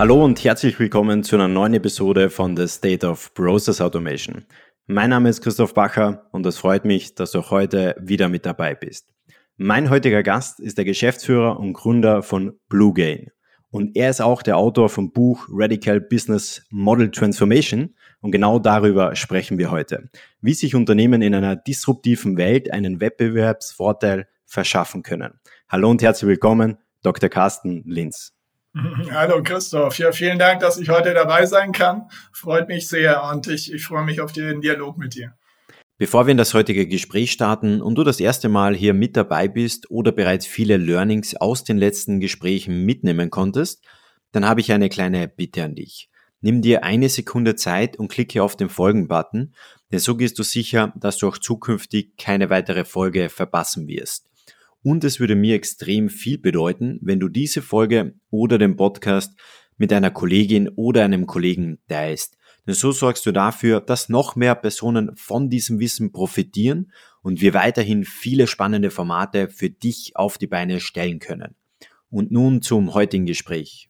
Hallo und herzlich willkommen zu einer neuen Episode von The State of Process Automation. Mein Name ist Christoph Bacher und es freut mich, dass du heute wieder mit dabei bist. Mein heutiger Gast ist der Geschäftsführer und Gründer von BlueGain. Und er ist auch der Autor vom Buch Radical Business Model Transformation. Und genau darüber sprechen wir heute. Wie sich Unternehmen in einer disruptiven Welt einen Wettbewerbsvorteil verschaffen können. Hallo und herzlich willkommen, Dr. Carsten Linz. Hallo Christoph, ja, vielen Dank, dass ich heute dabei sein kann. Freut mich sehr und ich, ich freue mich auf den Dialog mit dir. Bevor wir in das heutige Gespräch starten und du das erste Mal hier mit dabei bist oder bereits viele Learnings aus den letzten Gesprächen mitnehmen konntest, dann habe ich eine kleine Bitte an dich. Nimm dir eine Sekunde Zeit und klicke auf den Folgen-Button, denn so gehst du sicher, dass du auch zukünftig keine weitere Folge verpassen wirst. Und es würde mir extrem viel bedeuten, wenn du diese Folge oder den Podcast mit einer Kollegin oder einem Kollegen teilst. Denn so sorgst du dafür, dass noch mehr Personen von diesem Wissen profitieren und wir weiterhin viele spannende Formate für dich auf die Beine stellen können. Und nun zum heutigen Gespräch.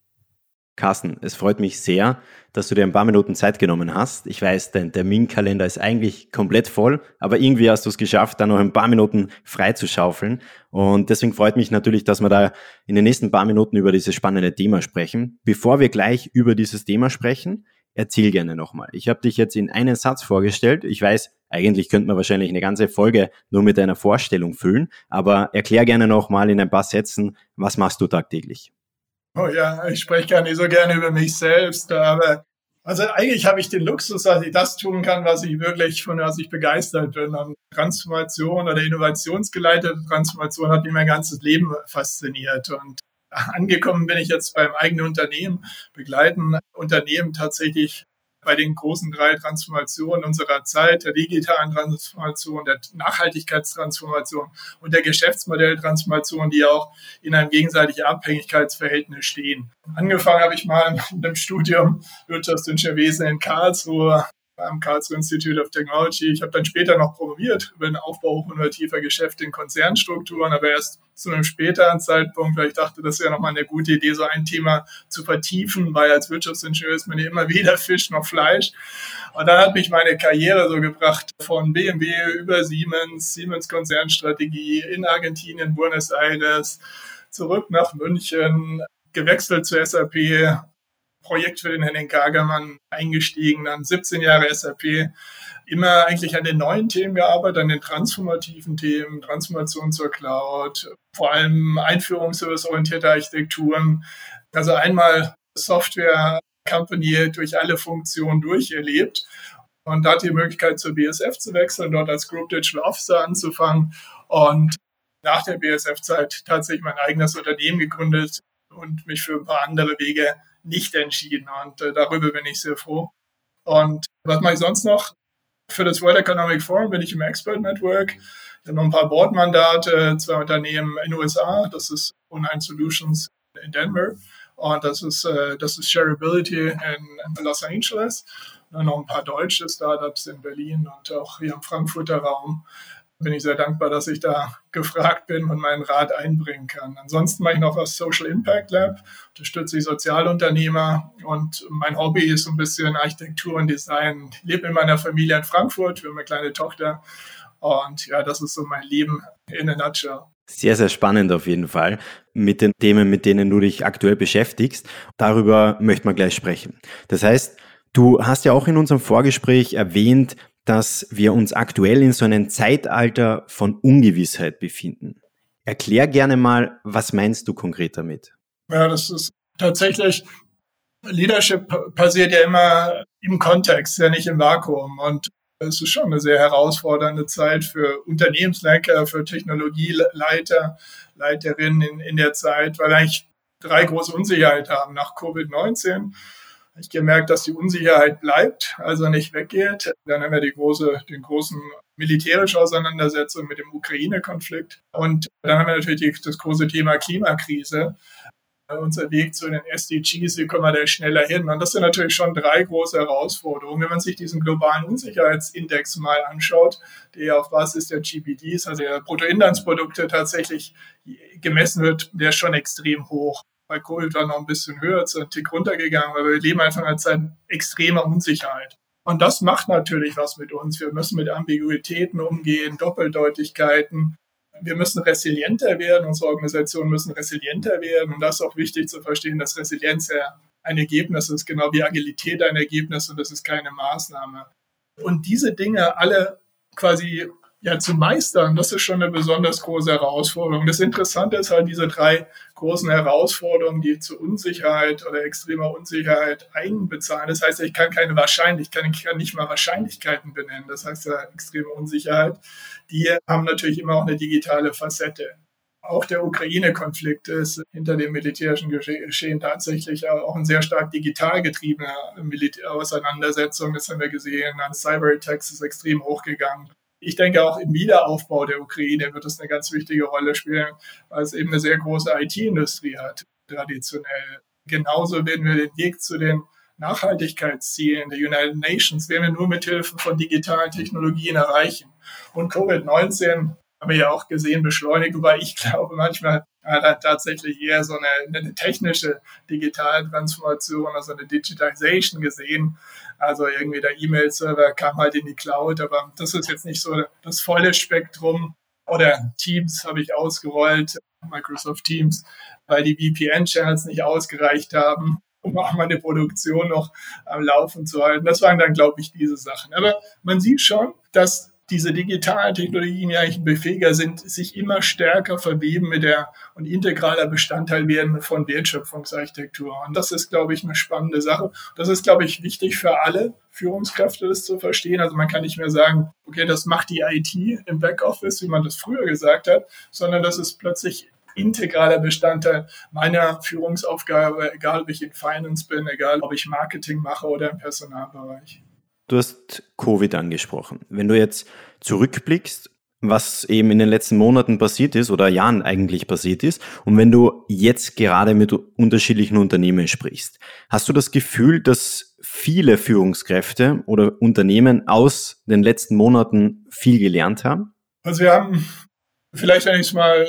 Carsten, es freut mich sehr, dass du dir ein paar Minuten Zeit genommen hast. Ich weiß, dein Terminkalender ist eigentlich komplett voll, aber irgendwie hast du es geschafft, da noch ein paar Minuten frei zu schaufeln. Und deswegen freut mich natürlich, dass wir da in den nächsten paar Minuten über dieses spannende Thema sprechen. Bevor wir gleich über dieses Thema sprechen, erzähl gerne nochmal. Ich habe dich jetzt in einen Satz vorgestellt. Ich weiß, eigentlich könnte man wahrscheinlich eine ganze Folge nur mit einer Vorstellung füllen, aber erklär gerne nochmal in ein paar Sätzen, was machst du tagtäglich? Oh ja, ich spreche gar nicht so gerne über mich selbst, aber also eigentlich habe ich den Luxus, dass ich das tun kann, was ich wirklich, von was ich begeistert bin. Und Transformation oder innovationsgeleitete Transformation hat mich mein ganzes Leben fasziniert. Und angekommen bin ich jetzt beim eigenen Unternehmen, begleiten Unternehmen tatsächlich bei den großen drei Transformationen unserer Zeit, der digitalen Transformation, der Nachhaltigkeitstransformation und der Geschäftsmodelltransformation, die auch in einem gegenseitigen Abhängigkeitsverhältnis stehen. Angefangen habe ich mal mit dem Studium Wirtschaftsingenieurwesen in Karlsruhe, am Karlsruhe Institute of Technology. Ich habe dann später noch promoviert über den Aufbau innovativer Geschäfte in Konzernstrukturen, aber erst zu einem späteren Zeitpunkt, weil ich dachte, das wäre nochmal eine gute Idee, so ein Thema zu vertiefen, weil als Wirtschaftsingenieur ist man ja immer weder Fisch noch Fleisch. Und dann hat mich meine Karriere so gebracht von BMW über Siemens, Siemens Konzernstrategie in Argentinien, Buenos Aires, zurück nach München, gewechselt zu SAP, Projekt für den Henning Kagermann eingestiegen, dann 17 Jahre SAP, immer eigentlich an den neuen Themen gearbeitet, an den transformativen Themen, Transformation zur Cloud, vor allem einführungsorientierte Architekturen. Also einmal Software Company durch alle Funktionen durcherlebt und da die Möglichkeit zur BSF zu wechseln, dort als Group Digital Officer anzufangen und nach der BSF-Zeit tatsächlich mein eigenes Unternehmen gegründet und mich für ein paar andere Wege nicht entschieden. Und äh, darüber bin ich sehr froh. Und was mache ich sonst noch? Für das World Economic Forum bin ich im Expert Network. Ich habe noch ein paar Boardmandate, zwei Unternehmen in den USA. Das ist Online Solutions in Denver. Und das ist, äh, das ist Shareability in Los Angeles. Und dann noch ein paar deutsche Startups in Berlin und auch hier im Frankfurter Raum bin ich sehr dankbar, dass ich da gefragt bin und meinen Rat einbringen kann. Ansonsten mache ich noch was Social Impact Lab, unterstütze ich Sozialunternehmer und mein Hobby ist so ein bisschen Architektur und Design. Ich lebe in meiner Familie in Frankfurt, wir haben eine kleine Tochter und ja, das ist so mein Leben in a nutshell. Sehr, sehr spannend auf jeden Fall mit den Themen, mit denen du dich aktuell beschäftigst. Darüber möchte man gleich sprechen. Das heißt, du hast ja auch in unserem Vorgespräch erwähnt, dass wir uns aktuell in so einem Zeitalter von Ungewissheit befinden. Erklär gerne mal, was meinst du konkret damit? Ja, das ist tatsächlich, Leadership passiert ja immer im Kontext, ja nicht im Vakuum. Und es ist schon eine sehr herausfordernde Zeit für Unternehmenslenker, für Technologieleiter, Leiterinnen in, in der Zeit, weil eigentlich drei große Unsicherheiten haben nach Covid-19 ich gemerkt, dass die Unsicherheit bleibt, also nicht weggeht. Dann haben wir die große, den großen militärische Auseinandersetzung mit dem Ukraine-Konflikt. Und dann haben wir natürlich das große Thema Klimakrise. Unser Weg zu den SDGs, wie kommen wir da schneller hin? Und das sind natürlich schon drei große Herausforderungen. Wenn man sich diesen globalen Unsicherheitsindex mal anschaut, der auf Basis der GPDs, also der Bruttoinlandsprodukte tatsächlich gemessen wird, der ist schon extrem hoch. Bei Covid war noch ein bisschen höher, zu einem Tick runtergegangen, weil wir leben einfach in einer Zeit extremer Unsicherheit. Und das macht natürlich was mit uns. Wir müssen mit Ambiguitäten umgehen, Doppeldeutigkeiten. Wir müssen resilienter werden, unsere Organisationen müssen resilienter werden. Und das ist auch wichtig zu verstehen, dass Resilienz ja ein Ergebnis ist, genau wie Agilität ein Ergebnis und das ist keine Maßnahme. Und diese Dinge alle quasi ja, zu meistern, das ist schon eine besonders große Herausforderung. Das Interessante ist halt diese drei großen Herausforderungen, die zu Unsicherheit oder extremer Unsicherheit einbezahlen. Das heißt, ich kann keine Wahrscheinlichkeit, ich kann nicht mal Wahrscheinlichkeiten benennen. Das heißt, ja, extreme Unsicherheit, die haben natürlich immer auch eine digitale Facette. Auch der Ukraine-Konflikt ist hinter dem militärischen Geschehen tatsächlich auch ein sehr stark digital getriebener Auseinandersetzung. Das haben wir gesehen. An Cyber-Attacks ist extrem hochgegangen. Ich denke, auch im Wiederaufbau der Ukraine wird es eine ganz wichtige Rolle spielen, weil es eben eine sehr große IT-Industrie hat, traditionell. Genauso werden wir den Weg zu den Nachhaltigkeitszielen der United Nations werden wir nur mit Hilfe von digitalen Technologien erreichen. Und Covid-19 haben wir ja auch gesehen, beschleunigt, wobei ich glaube, manchmal hat er tatsächlich eher so eine, eine technische Digitaltransformation, also eine Digitization gesehen. Also irgendwie der E-Mail-Server kam halt in die Cloud, aber das ist jetzt nicht so das volle Spektrum. Oder Teams habe ich ausgerollt, Microsoft Teams, weil die VPN-Channels nicht ausgereicht haben, um auch meine Produktion noch am Laufen zu halten. Das waren dann, glaube ich, diese Sachen. Aber man sieht schon, dass diese digitalen Technologien ja eigentlich befähiger sind, sich immer stärker verweben mit der und integraler Bestandteil werden von Wertschöpfungsarchitektur. Und das ist, glaube ich, eine spannende Sache. Das ist, glaube ich, wichtig für alle Führungskräfte, das zu verstehen. Also man kann nicht mehr sagen, okay, das macht die IT im Backoffice, wie man das früher gesagt hat, sondern das ist plötzlich integraler Bestandteil meiner Führungsaufgabe, egal ob ich in Finance bin, egal ob ich Marketing mache oder im Personalbereich. Du hast Covid angesprochen. Wenn du jetzt zurückblickst, was eben in den letzten Monaten passiert ist oder Jahren eigentlich passiert ist, und wenn du jetzt gerade mit unterschiedlichen Unternehmen sprichst, hast du das Gefühl, dass viele Führungskräfte oder Unternehmen aus den letzten Monaten viel gelernt haben? Also wir haben vielleicht, wenn ich es mal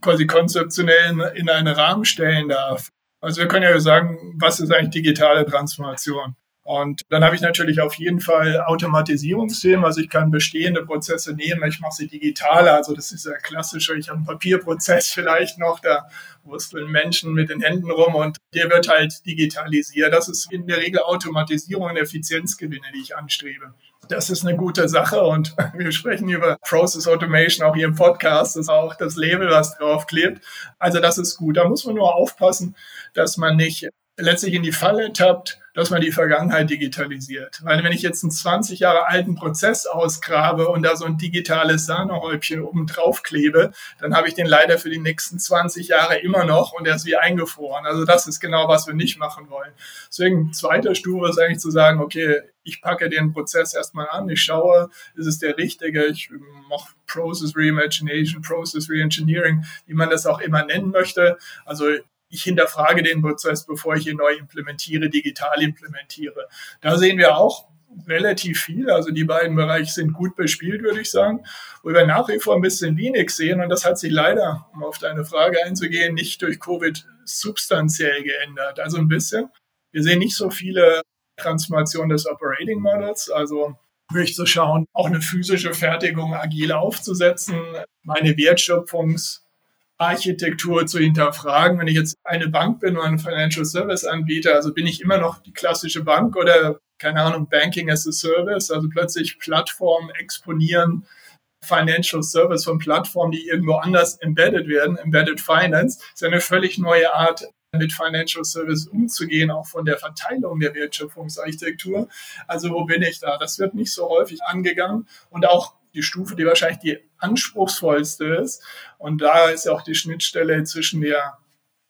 quasi konzeptionell in einen Rahmen stellen darf. Also wir können ja sagen, was ist eigentlich digitale Transformation? Und dann habe ich natürlich auf jeden Fall Automatisierungsthemen. Also ich kann bestehende Prozesse nehmen, ich mache sie digital. Also das ist ja klassischer. Ich habe einen Papierprozess vielleicht noch, da wursteln Menschen mit den Händen rum und der wird halt digitalisiert. Das ist in der Regel Automatisierung und Effizienzgewinne, die ich anstrebe. Das ist eine gute Sache und wir sprechen über Process Automation auch hier im Podcast. Das ist auch das Label, was draufklebt. Also das ist gut. Da muss man nur aufpassen, dass man nicht letztlich in die Falle tappt, dass man die Vergangenheit digitalisiert. Weil wenn ich jetzt einen 20 Jahre alten Prozess ausgrabe und da so ein digitales Sahnehäubchen oben drauf klebe, dann habe ich den leider für die nächsten 20 Jahre immer noch und er ist wie eingefroren. Also das ist genau, was wir nicht machen wollen. Deswegen zweiter Stufe ist eigentlich zu sagen, okay, ich packe den Prozess erstmal an, ich schaue, ist es der richtige, ich mache Process Reimagination, Process Reengineering, wie man das auch immer nennen möchte. Also ich hinterfrage den Prozess, bevor ich ihn neu implementiere, digital implementiere. Da sehen wir auch relativ viel. Also die beiden Bereiche sind gut bespielt, würde ich sagen. Wo wir nach wie vor ein bisschen wenig sehen, und das hat sich leider, um auf deine Frage einzugehen, nicht durch Covid substanziell geändert. Also ein bisschen. Wir sehen nicht so viele Transformationen des Operating Models, also wirklich zu schauen, auch eine physische Fertigung agil aufzusetzen, meine Wertschöpfungs- Architektur zu hinterfragen. Wenn ich jetzt eine Bank bin oder ein Financial Service Anbieter, also bin ich immer noch die klassische Bank oder keine Ahnung, Banking as a Service, also plötzlich Plattformen exponieren, Financial Service von Plattformen, die irgendwo anders embedded werden, Embedded Finance, ist eine völlig neue Art, mit Financial Service umzugehen, auch von der Verteilung der Wertschöpfungsarchitektur. Also wo bin ich da? Das wird nicht so häufig angegangen und auch die Stufe, die wahrscheinlich die anspruchsvollste ist. Und da ist ja auch die Schnittstelle zwischen der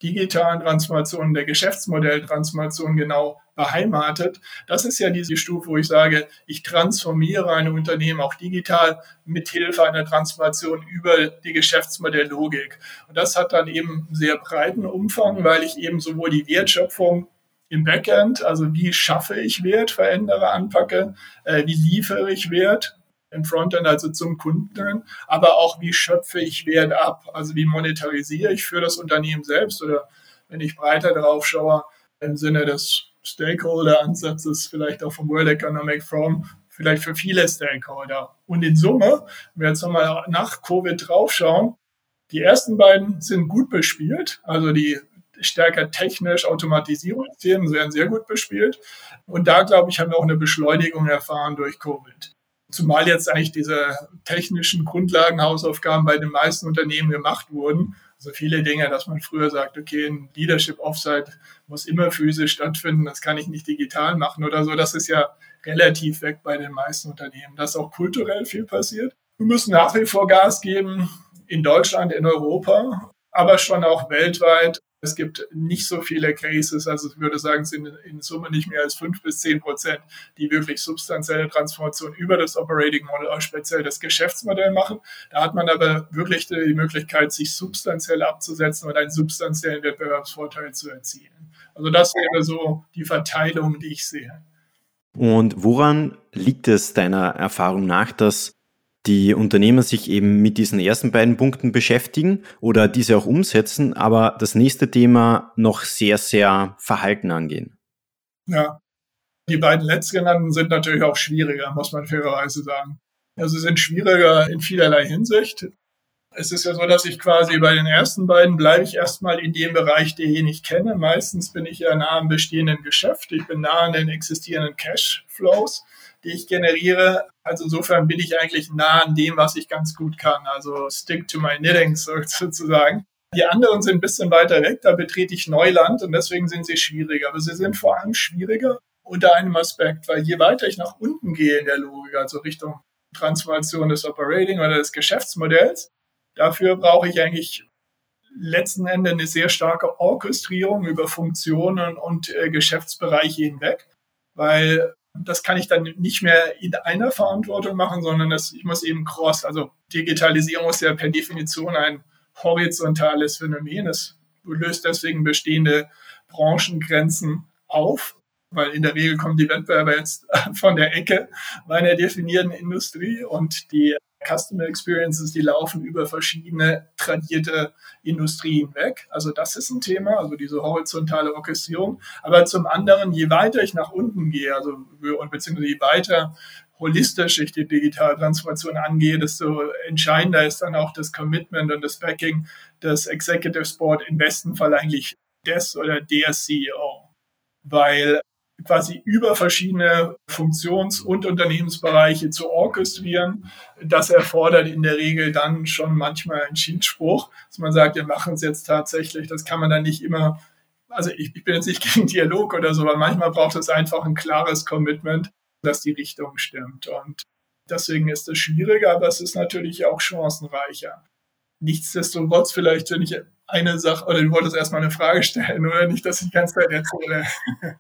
digitalen Transformation und der Geschäftsmodelltransformation genau beheimatet. Das ist ja diese Stufe, wo ich sage, ich transformiere ein Unternehmen auch digital mit Hilfe einer Transformation über die Geschäftsmodelllogik. Und das hat dann eben sehr breiten Umfang, weil ich eben sowohl die Wertschöpfung im Backend, also wie schaffe ich Wert, verändere, anpacke, äh, wie liefere ich Wert, im Frontend, also zum Kunden, aber auch wie schöpfe ich Wert ab, also wie monetarisiere ich für das Unternehmen selbst oder wenn ich breiter drauf schaue, im Sinne des Stakeholder-Ansatzes, vielleicht auch vom World Economic Forum, vielleicht für viele Stakeholder. Und in Summe, wenn wir jetzt nochmal nach Covid draufschauen, die ersten beiden sind gut bespielt, also die stärker technisch Automatisierungsthemen werden sehr gut bespielt. Und da, glaube ich, haben wir auch eine Beschleunigung erfahren durch Covid. Zumal jetzt eigentlich diese technischen Grundlagenhausaufgaben bei den meisten Unternehmen gemacht wurden. Also viele Dinge, dass man früher sagt, okay, ein Leadership Offsite muss immer physisch stattfinden, das kann ich nicht digital machen oder so. Das ist ja relativ weg bei den meisten Unternehmen. Da ist auch kulturell viel passiert. Wir müssen nach wie vor Gas geben in Deutschland, in Europa, aber schon auch weltweit. Es gibt nicht so viele Cases, also ich würde sagen, es sind in Summe nicht mehr als fünf bis zehn Prozent, die wirklich substanzielle Transformation über das Operating Model, auch speziell das Geschäftsmodell machen. Da hat man aber wirklich die Möglichkeit, sich substanziell abzusetzen und einen substanziellen Wettbewerbsvorteil zu erzielen. Also das wäre so die Verteilung, die ich sehe. Und woran liegt es deiner Erfahrung nach, dass die Unternehmer sich eben mit diesen ersten beiden Punkten beschäftigen oder diese auch umsetzen, aber das nächste Thema noch sehr, sehr verhalten angehen. Ja, die beiden letztgenannten sind natürlich auch schwieriger, muss man fairerweise sagen. Also sind schwieriger in vielerlei Hinsicht. Es ist ja so, dass ich quasi bei den ersten beiden bleibe ich erstmal in dem Bereich, den ich kenne. Meistens bin ich ja nah am bestehenden Geschäft. Ich bin nah an den existierenden Cashflows die ich generiere. Also insofern bin ich eigentlich nah an dem, was ich ganz gut kann. Also stick to my knitting sozusagen. Die anderen sind ein bisschen weiter weg, da betrete ich Neuland und deswegen sind sie schwieriger. Aber sie sind vor allem schwieriger unter einem Aspekt, weil je weiter ich nach unten gehe in der Logik, also Richtung Transformation des Operating oder des Geschäftsmodells, dafür brauche ich eigentlich letzten Endes eine sehr starke Orchestrierung über Funktionen und äh, Geschäftsbereiche hinweg, weil das kann ich dann nicht mehr in einer Verantwortung machen, sondern das, ich muss eben cross, also Digitalisierung ist ja per Definition ein horizontales Phänomen. Es löst deswegen bestehende Branchengrenzen auf, weil in der Regel kommen die Wettbewerber jetzt von der Ecke meiner definierten Industrie und die Customer Experiences, die laufen über verschiedene tradierte Industrien weg. Also das ist ein Thema, also diese horizontale Orchestrierung. Aber zum anderen, je weiter ich nach unten gehe, also beziehungsweise je weiter holistisch ich die digitale Transformation angehe, desto entscheidender ist dann auch das Commitment und das Backing des Executive Board, im besten Fall eigentlich des oder der CEO. Weil quasi über verschiedene Funktions- und Unternehmensbereiche zu orchestrieren. Das erfordert in der Regel dann schon manchmal einen Schiedsspruch, dass man sagt, wir machen es jetzt tatsächlich. Das kann man dann nicht immer, also ich, ich bin jetzt nicht gegen Dialog oder so, aber manchmal braucht es einfach ein klares Commitment, dass die Richtung stimmt. Und deswegen ist es schwieriger, aber es ist natürlich auch chancenreicher. Nichtsdestotrotz, vielleicht, wenn ich eine Sache, oder du wolltest erstmal eine Frage stellen, oder nicht, dass ich ganz weit erzähle.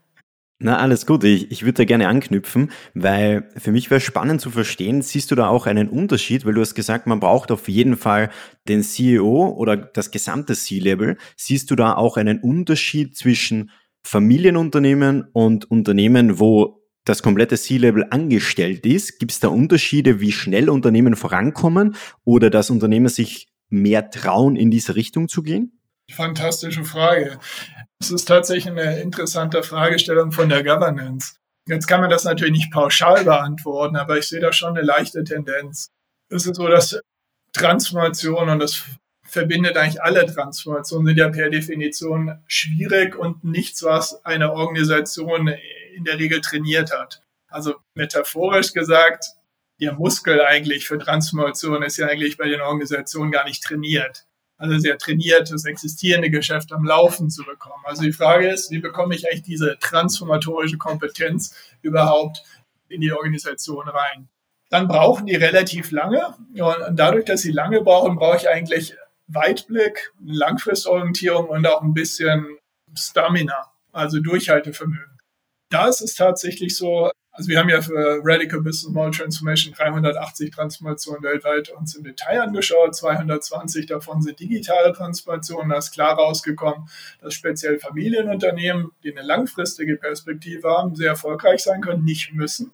Na, alles gut. Ich, ich würde da gerne anknüpfen, weil für mich wäre spannend zu verstehen, siehst du da auch einen Unterschied, weil du hast gesagt, man braucht auf jeden Fall den CEO oder das gesamte C-Level. Siehst du da auch einen Unterschied zwischen Familienunternehmen und Unternehmen, wo das komplette C-Level angestellt ist? Gibt es da Unterschiede, wie schnell Unternehmen vorankommen oder dass Unternehmen sich mehr trauen, in diese Richtung zu gehen? Fantastische Frage. Es ist tatsächlich eine interessante Fragestellung von der Governance. Jetzt kann man das natürlich nicht pauschal beantworten, aber ich sehe da schon eine leichte Tendenz. Es ist so, dass Transformation und das verbindet eigentlich alle Transformationen, sind ja per Definition schwierig und nichts, was eine Organisation in der Regel trainiert hat. Also metaphorisch gesagt, der Muskel eigentlich für Transformation ist ja eigentlich bei den Organisationen gar nicht trainiert also sehr trainiert, das existierende Geschäft am Laufen zu bekommen. Also die Frage ist, wie bekomme ich eigentlich diese transformatorische Kompetenz überhaupt in die Organisation rein? Dann brauchen die relativ lange. Und dadurch, dass sie lange brauchen, brauche ich eigentlich Weitblick, Langfristorientierung und auch ein bisschen Stamina, also Durchhaltevermögen. Ist es tatsächlich so, also wir haben ja für Radical Business Model Transformation 380 Transformationen weltweit uns im Detail angeschaut. 220 davon sind digitale Transformationen. Da ist klar rausgekommen, dass speziell Familienunternehmen, die eine langfristige Perspektive haben, sehr erfolgreich sein können, nicht müssen.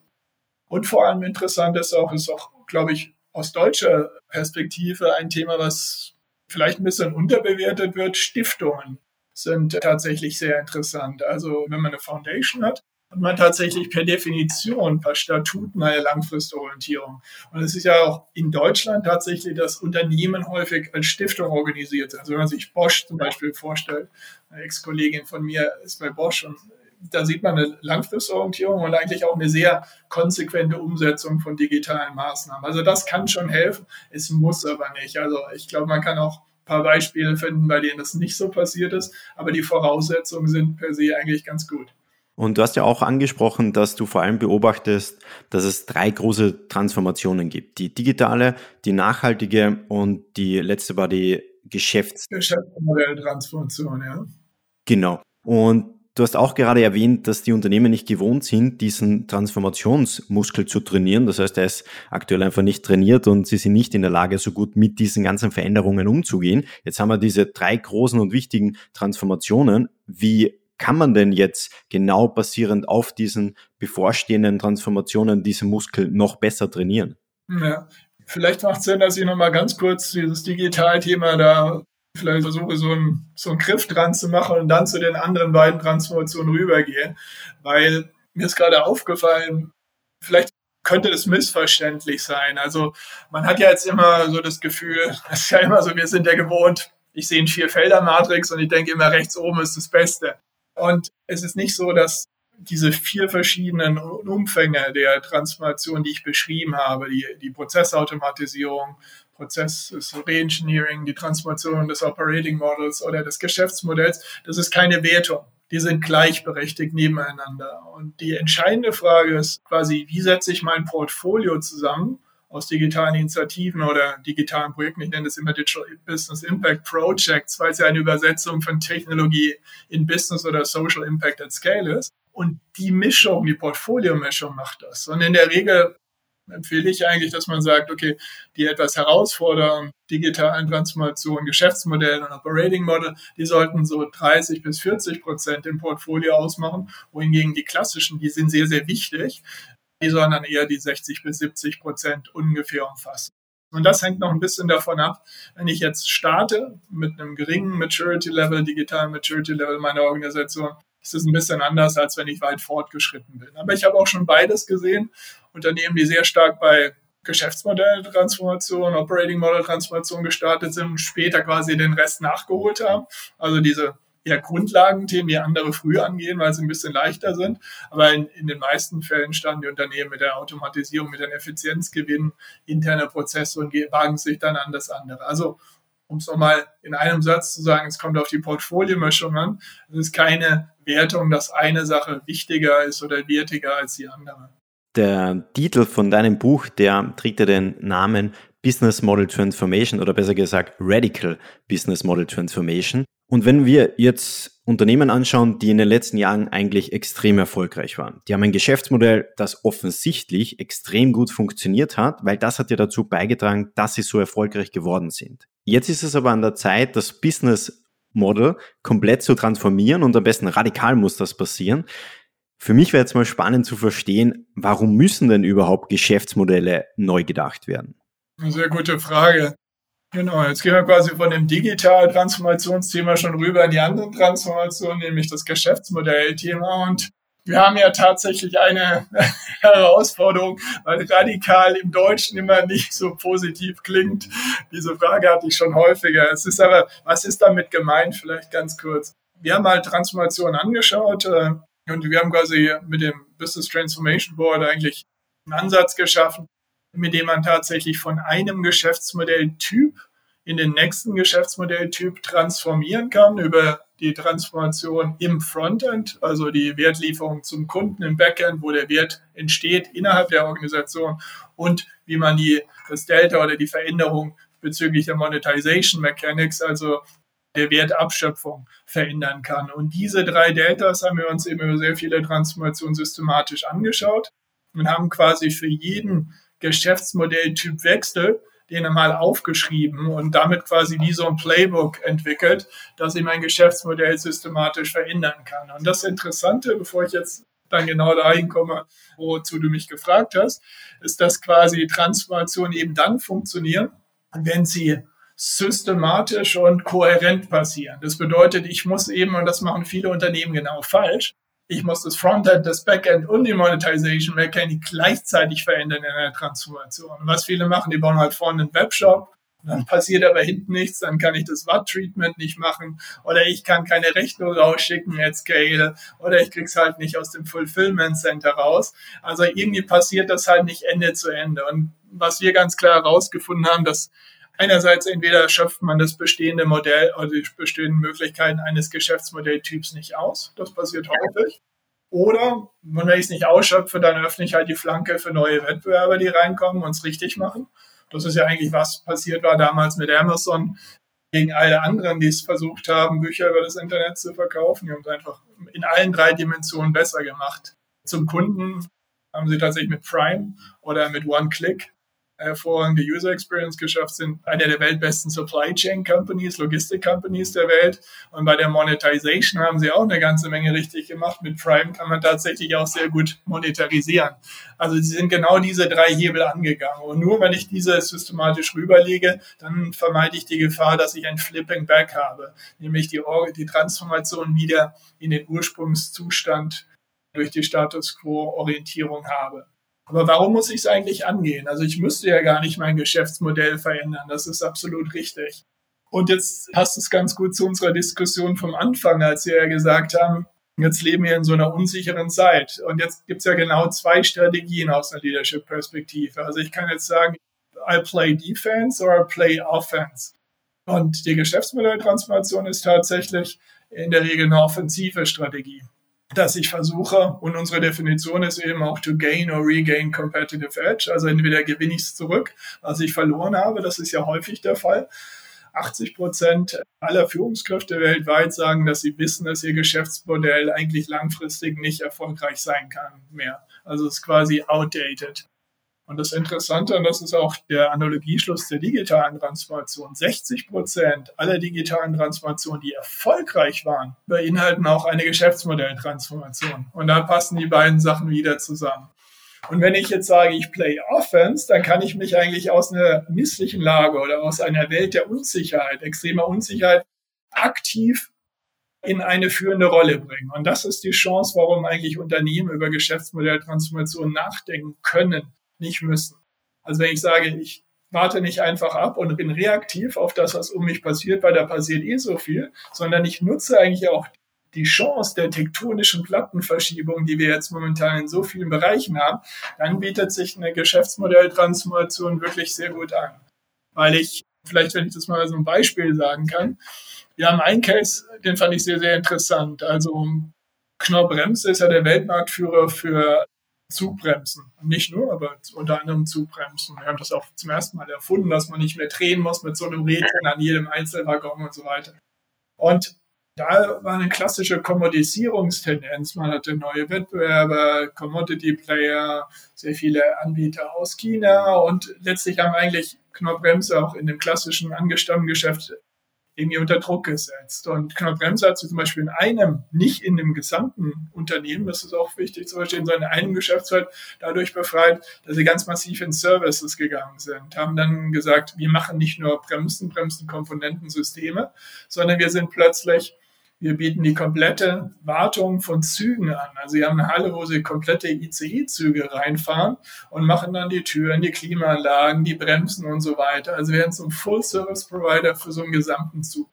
Und vor allem interessant ist auch, ist auch, glaube ich, aus deutscher Perspektive ein Thema, was vielleicht ein bisschen unterbewertet wird, Stiftungen sind tatsächlich sehr interessant. Also wenn man eine Foundation hat, hat man tatsächlich per Definition, per Statuten eine Langfristorientierung. Und es ist ja auch in Deutschland tatsächlich das Unternehmen häufig als Stiftung organisiert. Also wenn man sich Bosch zum Beispiel vorstellt, eine Ex-Kollegin von mir ist bei Bosch und da sieht man eine Langfristorientierung und eigentlich auch eine sehr konsequente Umsetzung von digitalen Maßnahmen. Also das kann schon helfen, es muss aber nicht. Also ich glaube, man kann auch ein paar Beispiele finden, bei denen das nicht so passiert ist, aber die Voraussetzungen sind per se eigentlich ganz gut. Und du hast ja auch angesprochen, dass du vor allem beobachtest, dass es drei große Transformationen gibt. Die digitale, die nachhaltige und die letzte war die Geschäfts Geschäftsmodelltransformation, ja. Genau. Und du hast auch gerade erwähnt, dass die Unternehmen nicht gewohnt sind, diesen Transformationsmuskel zu trainieren. Das heißt, er ist aktuell einfach nicht trainiert und sie sind nicht in der Lage, so gut mit diesen ganzen Veränderungen umzugehen. Jetzt haben wir diese drei großen und wichtigen Transformationen. Wie kann man denn jetzt genau basierend auf diesen bevorstehenden Transformationen diese Muskel noch besser trainieren? Ja, vielleicht macht es Sinn, dass ich nochmal ganz kurz dieses Digitalthema da vielleicht versuche, so einen, so einen Griff dran zu machen und dann zu den anderen beiden Transformationen rübergehe. Weil mir ist gerade aufgefallen, vielleicht könnte das missverständlich sein. Also man hat ja jetzt immer so das Gefühl, es ist ja immer so, wir sind ja gewohnt, ich sehe einen Vierfelder-Matrix und ich denke immer, rechts oben ist das Beste. Und es ist nicht so, dass diese vier verschiedenen Umfänge der Transformation, die ich beschrieben habe, die, die Prozessautomatisierung, Prozess Reengineering, die Transformation des Operating Models oder des Geschäftsmodells, das ist keine Wertung. Die sind gleichberechtigt nebeneinander. Und die entscheidende Frage ist quasi, wie setze ich mein Portfolio zusammen? Aus digitalen Initiativen oder digitalen Projekten. Ich nenne das immer Digital Business Impact Projects, weil es ja eine Übersetzung von Technologie in Business oder Social Impact at Scale ist. Und die Mischung, die Portfolio-Mischung macht das. Und in der Regel empfehle ich eigentlich, dass man sagt, okay, die etwas herausfordernden digitalen Transformationen, Geschäftsmodelle und Operating Model, die sollten so 30 bis 40 Prozent im Portfolio ausmachen, wohingegen die klassischen, die sind sehr, sehr wichtig, die sollen dann eher die 60 bis 70 Prozent ungefähr umfassen. Und das hängt noch ein bisschen davon ab, wenn ich jetzt starte mit einem geringen Maturity Level, digitalen Maturity Level meiner Organisation, ist es ein bisschen anders, als wenn ich weit fortgeschritten bin. Aber ich habe auch schon beides gesehen. Unternehmen, die sehr stark bei Geschäftsmodelltransformation, Operating Model Transformation gestartet sind und später quasi den Rest nachgeholt haben. Also diese eher Grundlagenthemen, die andere früh angehen, weil sie ein bisschen leichter sind. Aber in, in den meisten Fällen standen die Unternehmen mit der Automatisierung, mit den Effizienzgewinnen interner Prozesse und wagen sich dann an das andere. Also um es nochmal in einem Satz zu sagen, es kommt auf die Portfoliomischung an. Es ist keine Wertung, dass eine Sache wichtiger ist oder wertiger als die andere. Der Titel von deinem Buch, der trägt ja den Namen Business Model Transformation oder besser gesagt Radical Business Model Transformation. Und wenn wir jetzt Unternehmen anschauen, die in den letzten Jahren eigentlich extrem erfolgreich waren, die haben ein Geschäftsmodell, das offensichtlich extrem gut funktioniert hat, weil das hat ja dazu beigetragen, dass sie so erfolgreich geworden sind. Jetzt ist es aber an der Zeit, das Business Model komplett zu transformieren und am besten radikal muss das passieren. Für mich wäre jetzt mal spannend zu verstehen, warum müssen denn überhaupt Geschäftsmodelle neu gedacht werden? Eine sehr gute Frage. Genau, jetzt gehen wir quasi von dem digitalen Transformationsthema schon rüber in die anderen Transformationen, nämlich das Geschäftsmodellthema. Und wir haben ja tatsächlich eine Herausforderung, weil radikal im Deutschen immer nicht so positiv klingt. Diese Frage hatte ich schon häufiger. Es ist aber, was ist damit gemeint? Vielleicht ganz kurz. Wir haben halt Transformation angeschaut äh, und wir haben quasi mit dem Business Transformation Board eigentlich einen Ansatz geschaffen, mit dem man tatsächlich von einem Geschäftsmodelltyp in den nächsten Geschäftsmodelltyp transformieren kann über die Transformation im Frontend, also die Wertlieferung zum Kunden im Backend, wo der Wert entsteht innerhalb der Organisation und wie man die, das Delta oder die Veränderung bezüglich der Monetization Mechanics, also der Wertabschöpfung verändern kann. Und diese drei Deltas haben wir uns eben über sehr viele Transformationen systematisch angeschaut und haben quasi für jeden Geschäftsmodelltyp Wechsel den einmal aufgeschrieben und damit quasi wie so ein Playbook entwickelt, dass ich mein Geschäftsmodell systematisch verändern kann. Und das Interessante, bevor ich jetzt dann genau dahin komme, wozu du mich gefragt hast, ist, dass quasi Transformationen eben dann funktionieren, wenn sie systematisch und kohärent passieren. Das bedeutet, ich muss eben, und das machen viele Unternehmen genau falsch, ich muss das Frontend, das Backend und die Monetization Mechanik gleichzeitig verändern in der Transformation. Und was viele machen, die bauen halt vorne einen Webshop, dann passiert aber hinten nichts, dann kann ich das Watt-Treatment nicht machen oder ich kann keine Rechnung rausschicken at scale oder ich krieg's halt nicht aus dem Fulfillment Center raus. Also irgendwie passiert das halt nicht Ende zu Ende. Und was wir ganz klar herausgefunden haben, dass einerseits entweder schöpft man das bestehende Modell oder die bestehenden Möglichkeiten eines Geschäftsmodelltyps nicht aus. Das passiert häufig. Oder wenn ich es nicht ausschöpfe, dann öffne ich halt die Flanke für neue Wettbewerber, die reinkommen und es richtig machen. Das ist ja eigentlich, was passiert war damals mit Amazon gegen alle anderen, die es versucht haben, Bücher über das Internet zu verkaufen. Die haben es einfach in allen drei Dimensionen besser gemacht. Zum Kunden haben sie tatsächlich mit Prime oder mit One-Click hervorragende User Experience geschafft, sind eine der weltbesten Supply Chain Companies, Logistik Companies der Welt. Und bei der Monetization haben sie auch eine ganze Menge richtig gemacht. Mit Prime kann man tatsächlich auch sehr gut monetarisieren. Also sie sind genau diese drei Hebel angegangen. Und nur wenn ich diese systematisch rüberlege, dann vermeide ich die Gefahr, dass ich ein Flipping Back habe, nämlich die, die Transformation wieder in den Ursprungszustand durch die Status Quo Orientierung habe. Aber warum muss ich es eigentlich angehen? Also ich müsste ja gar nicht mein Geschäftsmodell verändern. Das ist absolut richtig. Und jetzt passt es ganz gut zu unserer Diskussion vom Anfang, als wir ja gesagt haben, jetzt leben wir in so einer unsicheren Zeit. Und jetzt gibt es ja genau zwei Strategien aus der Leadership-Perspektive. Also ich kann jetzt sagen, I play Defense or I play Offense. Und die Geschäftsmodelltransformation ist tatsächlich in der Regel eine offensive Strategie dass ich versuche, und unsere Definition ist eben auch to gain or regain competitive edge, also entweder gewinne ich es zurück, was ich verloren habe, das ist ja häufig der Fall. 80 Prozent aller Führungskräfte weltweit sagen, dass sie wissen, dass ihr Geschäftsmodell eigentlich langfristig nicht erfolgreich sein kann mehr. Also es ist quasi outdated. Und das Interessante, und das ist auch der Analogieschluss der digitalen Transformation, 60 Prozent aller digitalen Transformationen, die erfolgreich waren, beinhalten auch eine Geschäftsmodelltransformation. Und da passen die beiden Sachen wieder zusammen. Und wenn ich jetzt sage, ich play Offense, dann kann ich mich eigentlich aus einer misslichen Lage oder aus einer Welt der Unsicherheit, extremer Unsicherheit, aktiv in eine führende Rolle bringen. Und das ist die Chance, warum eigentlich Unternehmen über Geschäftsmodelltransformation nachdenken können nicht müssen. Also wenn ich sage, ich warte nicht einfach ab und bin reaktiv auf das, was um mich passiert, weil da passiert eh so viel, sondern ich nutze eigentlich auch die Chance der tektonischen Plattenverschiebung, die wir jetzt momentan in so vielen Bereichen haben, dann bietet sich eine Geschäftsmodelltransformation wirklich sehr gut an. Weil ich, vielleicht wenn ich das mal so ein Beispiel sagen kann, wir haben einen Case, den fand ich sehr, sehr interessant. Also Knorr-Bremse ist ja der Weltmarktführer für Zugbremsen. Nicht nur, aber unter anderem Zugbremsen. Wir haben das auch zum ersten Mal erfunden, dass man nicht mehr drehen muss mit so einem Rädchen an jedem Einzelwaggon und so weiter. Und da war eine klassische Kommodisierungstendenz. Man hatte neue Wettbewerber, Commodity Player, sehr viele Anbieter aus China und letztlich haben eigentlich Knorr-Bremse auch in dem klassischen angestammten Geschäft irgendwie unter Druck gesetzt. Und Knorr-Bremse hat sich zum Beispiel in einem, nicht in dem gesamten Unternehmen, das ist auch wichtig zu verstehen, sondern in einem Geschäftsfeld dadurch befreit, dass sie ganz massiv in Services gegangen sind, haben dann gesagt, wir machen nicht nur Bremsen, Bremsenkomponenten, Systeme, sondern wir sind plötzlich wir bieten die komplette Wartung von Zügen an. Also sie haben eine Halle, wo sie komplette ICE-Züge reinfahren und machen dann die Türen, die Klimaanlagen, die Bremsen und so weiter. Also wir werden zum Full-Service-Provider für so einen gesamten Zug.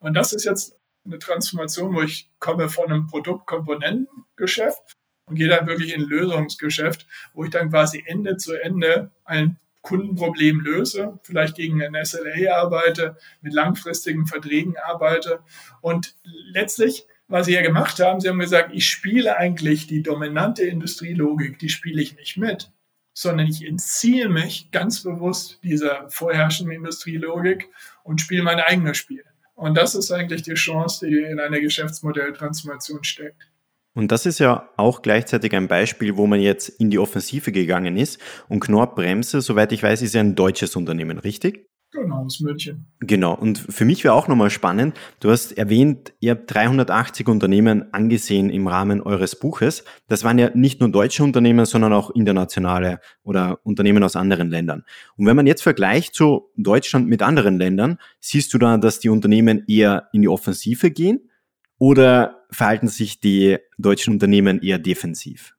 Und das ist jetzt eine Transformation, wo ich komme von einem Produktkomponentengeschäft und gehe dann wirklich in ein Lösungsgeschäft, wo ich dann quasi Ende zu Ende ein Kundenproblem löse, vielleicht gegen ein SLA arbeite, mit langfristigen Verträgen arbeite. Und letztlich, was sie ja gemacht haben, sie haben gesagt, ich spiele eigentlich die dominante Industrielogik, die spiele ich nicht mit, sondern ich entziehe mich ganz bewusst dieser vorherrschenden Industrielogik und spiele mein eigenes Spiel. Und das ist eigentlich die Chance, die in einer Geschäftsmodelltransformation steckt. Und das ist ja auch gleichzeitig ein Beispiel, wo man jetzt in die Offensive gegangen ist. Und Knorr Bremse, soweit ich weiß, ist ja ein deutsches Unternehmen, richtig? Genau, aus München. Genau. Und für mich wäre auch nochmal spannend, du hast erwähnt, ihr habt 380 Unternehmen angesehen im Rahmen eures Buches. Das waren ja nicht nur deutsche Unternehmen, sondern auch internationale oder Unternehmen aus anderen Ländern. Und wenn man jetzt vergleicht zu Deutschland mit anderen Ländern, siehst du da, dass die Unternehmen eher in die Offensive gehen oder verhalten sich die deutschen Unternehmen eher defensiv?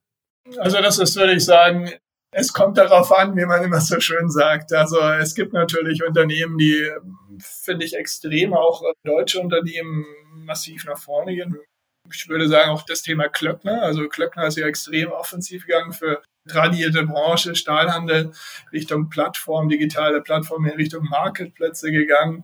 Also das ist, würde ich sagen, es kommt darauf an, wie man immer so schön sagt. Also es gibt natürlich Unternehmen, die, finde ich, extrem auch deutsche Unternehmen massiv nach vorne gehen. Ich würde sagen, auch das Thema Klöckner. Also Klöckner ist ja extrem offensiv gegangen für tradierte Branche, Stahlhandel, Richtung Plattform, digitale Plattform in Richtung Marketplätze gegangen.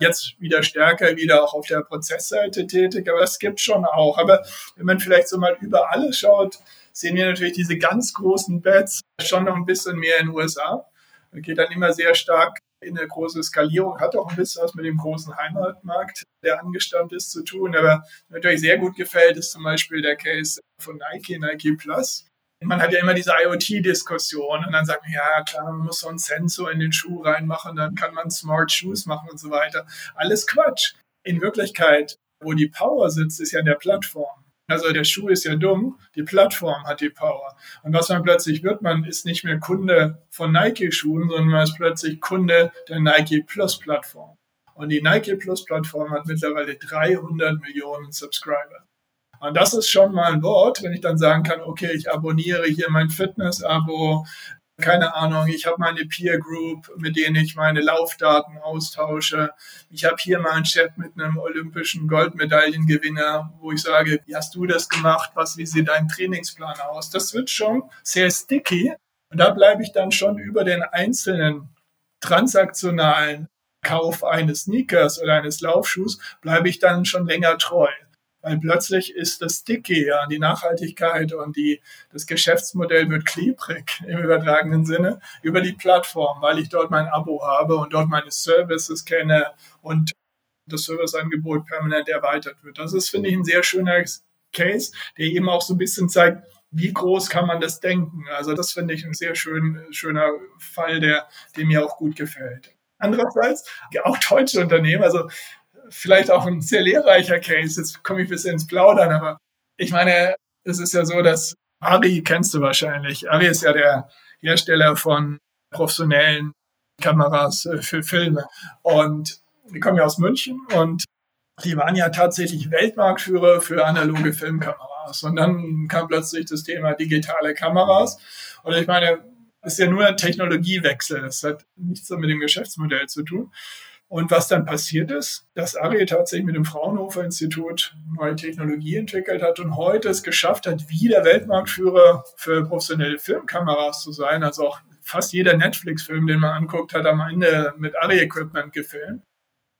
Jetzt wieder stärker, wieder auch auf der Prozessseite tätig, aber das gibt schon auch. Aber wenn man vielleicht so mal über alles schaut, sehen wir natürlich diese ganz großen Bets schon noch ein bisschen mehr in den USA. Das geht dann immer sehr stark in eine große Skalierung, hat auch ein bisschen was mit dem großen Heimatmarkt, der angestammt ist, zu tun. Aber natürlich sehr gut gefällt, ist zum Beispiel der Case von Nike, Nike Plus. Man hat ja immer diese IoT-Diskussion und dann sagt man, ja klar, man muss so einen Sensor in den Schuh reinmachen, dann kann man Smart Shoes machen und so weiter. Alles Quatsch. In Wirklichkeit, wo die Power sitzt, ist ja in der Plattform. Also der Schuh ist ja dumm, die Plattform hat die Power. Und was man plötzlich wird, man ist nicht mehr Kunde von Nike-Schuhen, sondern man ist plötzlich Kunde der Nike Plus Plattform. Und die Nike Plus Plattform hat mittlerweile 300 Millionen Subscriber. Und das ist schon mal ein Wort, wenn ich dann sagen kann, okay, ich abonniere hier mein Fitness-Abo, keine Ahnung, ich habe meine Peer Group, mit denen ich meine Laufdaten austausche. Ich habe hier mal einen Chat mit einem olympischen Goldmedaillengewinner, wo ich sage, wie hast du das gemacht? Was, wie sieht dein Trainingsplan aus? Das wird schon sehr sticky. Und da bleibe ich dann schon über den einzelnen transaktionalen Kauf eines Sneakers oder eines Laufschuhs, bleibe ich dann schon länger treu weil plötzlich ist das Sticky, ja, die Nachhaltigkeit und die, das Geschäftsmodell wird klebrig im übertragenen Sinne über die Plattform, weil ich dort mein Abo habe und dort meine Services kenne und das Serviceangebot permanent erweitert wird. Das ist, finde ich, ein sehr schöner Case, der eben auch so ein bisschen zeigt, wie groß kann man das denken? Also das finde ich ein sehr schön, schöner Fall, der, der mir auch gut gefällt. Andererseits, auch deutsche Unternehmen, also vielleicht auch ein sehr lehrreicher Case. Jetzt komme ich ein bisschen ins Plaudern, aber ich meine, es ist ja so, dass Ari kennst du wahrscheinlich. Ari ist ja der Hersteller von professionellen Kameras äh, für Filme. Und die kommen ja aus München und die waren ja tatsächlich Weltmarktführer für analoge Filmkameras. Und dann kam plötzlich das Thema digitale Kameras. Und ich meine, es ist ja nur ein Technologiewechsel. Das hat nichts mit dem Geschäftsmodell zu tun. Und was dann passiert ist, dass Ari tatsächlich mit dem Fraunhofer Institut neue Technologie entwickelt hat und heute es geschafft hat, wieder Weltmarktführer für professionelle Filmkameras zu sein. Also auch fast jeder Netflix-Film, den man anguckt, hat am Ende mit Ari-Equipment gefilmt.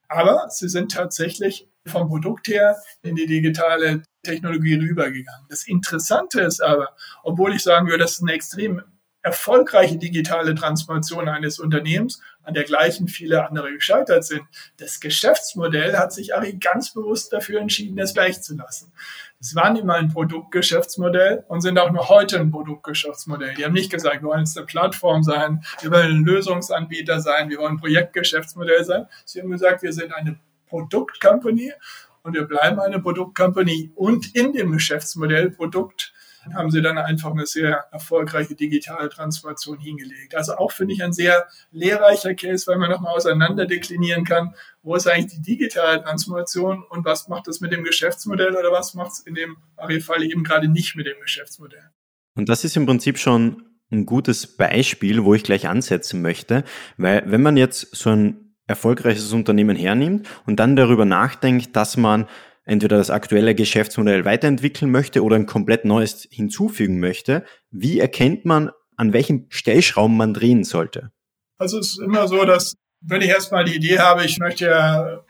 Aber sie sind tatsächlich vom Produkt her in die digitale Technologie rübergegangen. Das Interessante ist aber, obwohl ich sagen würde, das ist eine extrem erfolgreiche digitale Transformation eines Unternehmens, an der gleichen viele andere gescheitert sind. Das Geschäftsmodell hat sich Ari ganz bewusst dafür entschieden, das gleich zu lassen. Es war nicht mal ein Produktgeschäftsmodell und sind auch noch heute ein Produktgeschäftsmodell. Die haben nicht gesagt, wir wollen jetzt eine Plattform sein, wir wollen ein Lösungsanbieter sein, wir wollen ein Projektgeschäftsmodell sein. Sie haben gesagt, wir sind eine Produktcompany und wir bleiben eine Produktcompany und in dem Geschäftsmodell Produkt haben sie dann einfach eine sehr erfolgreiche digitale Transformation hingelegt. Also auch finde ich ein sehr lehrreicher Case, weil man nochmal auseinander deklinieren kann, wo ist eigentlich die digitale Transformation und was macht das mit dem Geschäftsmodell oder was macht es in dem Fall eben gerade nicht mit dem Geschäftsmodell. Und das ist im Prinzip schon ein gutes Beispiel, wo ich gleich ansetzen möchte, weil wenn man jetzt so ein erfolgreiches Unternehmen hernimmt und dann darüber nachdenkt, dass man entweder das aktuelle Geschäftsmodell weiterentwickeln möchte oder ein komplett neues hinzufügen möchte, wie erkennt man, an welchem Stellschrauben man drehen sollte? Also es ist immer so, dass wenn ich erstmal die Idee habe, ich möchte ja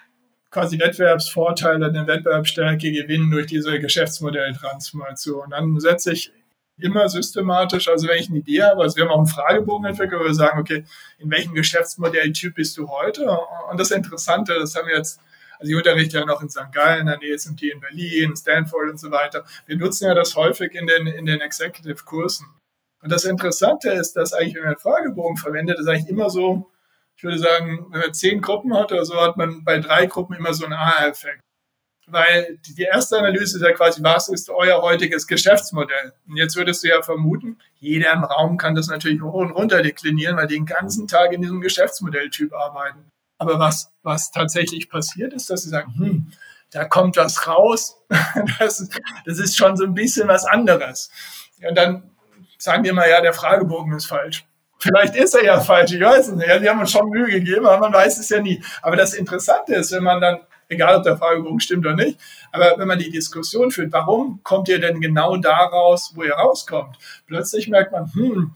quasi Wettbewerbsvorteile, eine Wettbewerbsstärke gewinnen durch diese Geschäftsmodelltransformation, dann setze ich immer systematisch, also wenn ich eine Idee habe, also wir haben auch einen Fragebogen entwickelt, wo wir sagen, okay, in welchem Geschäftsmodelltyp bist du heute? Und das Interessante, das haben wir jetzt also ich unterrichte ja noch in St. Gallen, in der Nähe die in Berlin, Stanford und so weiter. Wir nutzen ja das häufig in den, in den Executive-Kursen. Und das Interessante ist, dass eigentlich, wenn man einen Fragebogen verwendet, ist eigentlich immer so, ich würde sagen, wenn man zehn Gruppen hat oder so, hat man bei drei Gruppen immer so einen A-Effekt. Weil die erste Analyse ist ja quasi, was ist euer heutiges Geschäftsmodell? Und jetzt würdest du ja vermuten, jeder im Raum kann das natürlich hoch und runter deklinieren, weil die den ganzen Tag in diesem Geschäftsmodelltyp arbeiten. Aber was, was tatsächlich passiert ist, dass sie sagen, hm, da kommt was raus. Das ist, das ist schon so ein bisschen was anderes. Und dann sagen wir mal, ja, der Fragebogen ist falsch. Vielleicht ist er ja falsch, ich weiß es nicht. Ja, die haben uns schon Mühe gegeben, aber man weiß es ja nie. Aber das Interessante ist, wenn man dann, egal ob der Fragebogen stimmt oder nicht, aber wenn man die Diskussion führt, warum kommt ihr denn genau da raus, wo ihr rauskommt? Plötzlich merkt man, hm,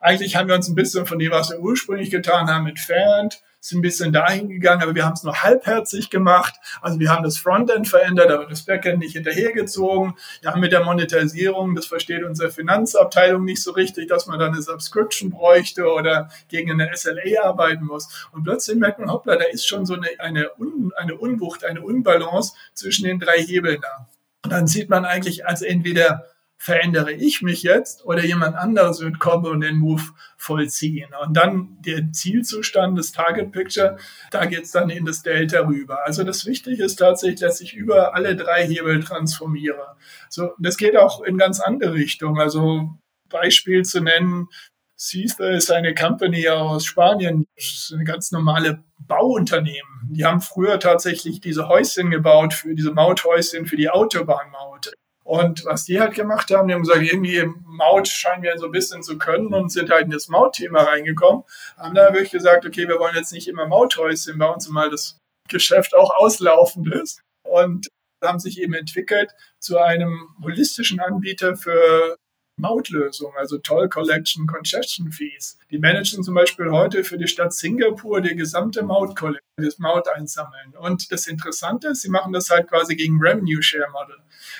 eigentlich haben wir uns ein bisschen von dem, was wir ursprünglich getan haben, entfernt sind ein bisschen dahin gegangen, aber wir haben es nur halbherzig gemacht. Also wir haben das Frontend verändert, aber das Backend nicht hinterhergezogen. Ja, mit der Monetisierung, das versteht unsere Finanzabteilung nicht so richtig, dass man dann eine Subscription bräuchte oder gegen eine SLA arbeiten muss. Und plötzlich merkt man, hoppla, da ist schon so eine, eine, Un, eine Unwucht, eine Unbalance zwischen den drei Hebeln da. Und dann sieht man eigentlich als entweder verändere ich mich jetzt oder jemand anderes wird kommen und den Move vollziehen. Und dann der Zielzustand, das Target Picture, da geht es dann in das Delta rüber. Also das Wichtige ist tatsächlich, dass ich über alle drei Hebel transformiere. So, das geht auch in ganz andere Richtungen. Also Beispiel zu nennen, Cetha ist eine Company aus Spanien, das ist eine ganz normale Bauunternehmen. Die haben früher tatsächlich diese Häuschen gebaut, für diese Mauthäuschen für die Autobahnmaut. Und was die halt gemacht haben, die haben gesagt, irgendwie Maut scheinen wir so ein bisschen zu können und sind halt in das Mautthema reingekommen. Haben da wirklich gesagt, okay, wir wollen jetzt nicht immer Mauthäuschen bauen, zumal das Geschäft auch auslaufend ist. Und haben sich eben entwickelt zu einem holistischen Anbieter für Mautlösung, also Toll Collection Concession Fees. Die managen zum Beispiel heute für die Stadt Singapur die gesamte Maut das Maut einsammeln. Und das Interessante ist, sie machen das halt quasi gegen Revenue Share Model.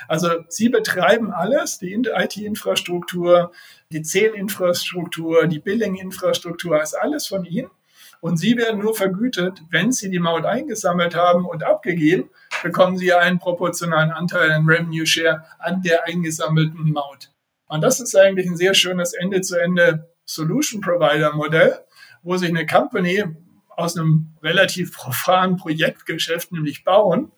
Also sie betreiben alles, die IT-Infrastruktur, die Zählinfrastruktur, die Billing-Infrastruktur, ist alles von ihnen. Und sie werden nur vergütet, wenn sie die Maut eingesammelt haben und abgegeben, bekommen sie einen proportionalen Anteil an Revenue Share an der eingesammelten Maut. Und das ist eigentlich ein sehr schönes Ende-zu-Ende Solution Provider Modell, wo sich eine Company aus einem relativ profanen Projektgeschäft, nämlich Bauen,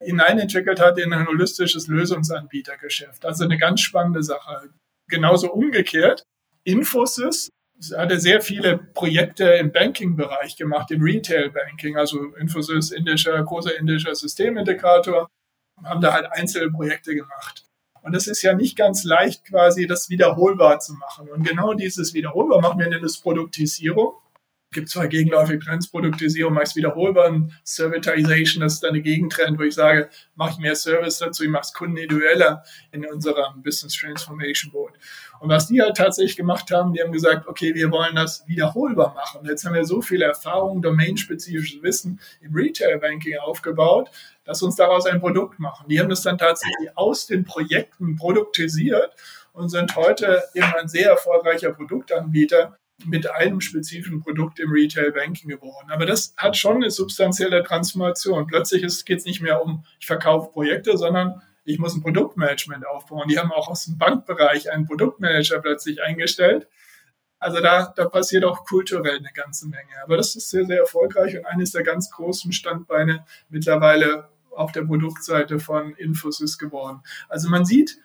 hineinentwickelt hat in ein holistisches Lösungsanbietergeschäft. Also eine ganz spannende Sache. Genauso umgekehrt, Infosys hatte sehr viele Projekte im Banking-Bereich gemacht, im Retail-Banking. Also Infosys, indischer, großer indischer Systemintegrator, haben da halt Einzelprojekte gemacht. Und es ist ja nicht ganz leicht, quasi das wiederholbar zu machen. Und genau dieses wiederholbar machen wir nennen es Produktisierung gibt zwar gegenläufig Trends, Produktisierung, mache ich es wiederholbar, und Servitization, das ist dann eine Gegentrend, wo ich sage, mache ich mehr Service dazu, ich mache es kundenindividueller in unserem Business Transformation Board. Und was die halt tatsächlich gemacht haben, die haben gesagt, okay, wir wollen das wiederholbar machen. Jetzt haben wir so viel Erfahrung, domainspezifisches Wissen im Retail-Banking aufgebaut, dass uns daraus ein Produkt machen. Die haben das dann tatsächlich aus den Projekten produktisiert und sind heute eben ein sehr erfolgreicher Produktanbieter, mit einem spezifischen Produkt im Retail Banking geworden. Aber das hat schon eine substanzielle Transformation. Plötzlich geht es nicht mehr um, ich verkaufe Projekte, sondern ich muss ein Produktmanagement aufbauen. Die haben auch aus dem Bankbereich einen Produktmanager plötzlich eingestellt. Also da, da passiert auch kulturell eine ganze Menge. Aber das ist sehr, sehr erfolgreich und eines der ganz großen Standbeine mittlerweile auf der Produktseite von Infosys geworden. Also man sieht,